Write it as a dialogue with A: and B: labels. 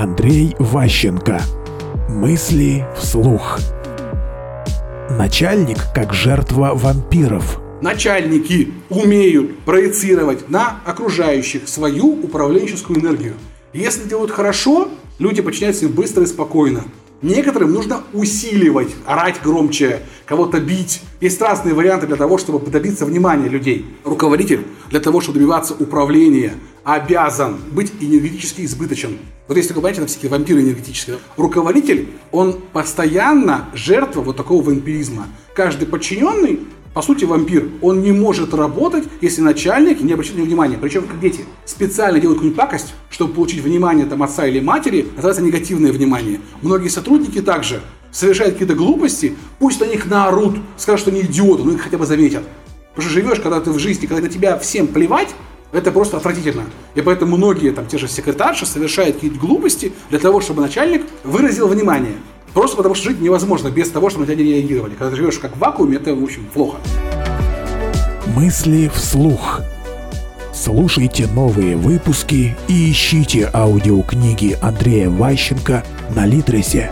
A: Андрей Ващенко. Мысли вслух. Начальник как жертва вампиров.
B: Начальники умеют проецировать на окружающих свою управленческую энергию. Если делают хорошо, люди подчиняются им быстро и спокойно. Некоторым нужно усиливать, орать громче, кого-то бить. Есть разные варианты для того, чтобы добиться внимания людей. Руководитель для того, чтобы добиваться управления, обязан быть энергетически избыточен. Вот если вы понимаете, на всякие вампиры энергетические. Руководитель, он постоянно жертва вот такого вампиризма. Каждый подчиненный по сути, вампир, он не может работать, если начальник не обращает на него внимания. Причем, как дети, специально делают какую-нибудь пакость, чтобы получить внимание там, отца или матери, называется негативное внимание. Многие сотрудники также совершают какие-то глупости, пусть на них наорут, скажут, что они идиоты, но их хотя бы заметят. Потому что живешь, когда ты в жизни, когда на тебя всем плевать, это просто отвратительно. И поэтому многие, там, те же секретарши совершают какие-то глупости для того, чтобы начальник выразил внимание. Просто потому что жить невозможно без того, чтобы на тебя не реагировали. Когда ты живешь как в вакууме, это, в общем, плохо.
A: Мысли вслух. Слушайте новые выпуски и ищите аудиокниги Андрея Ващенко на Литресе.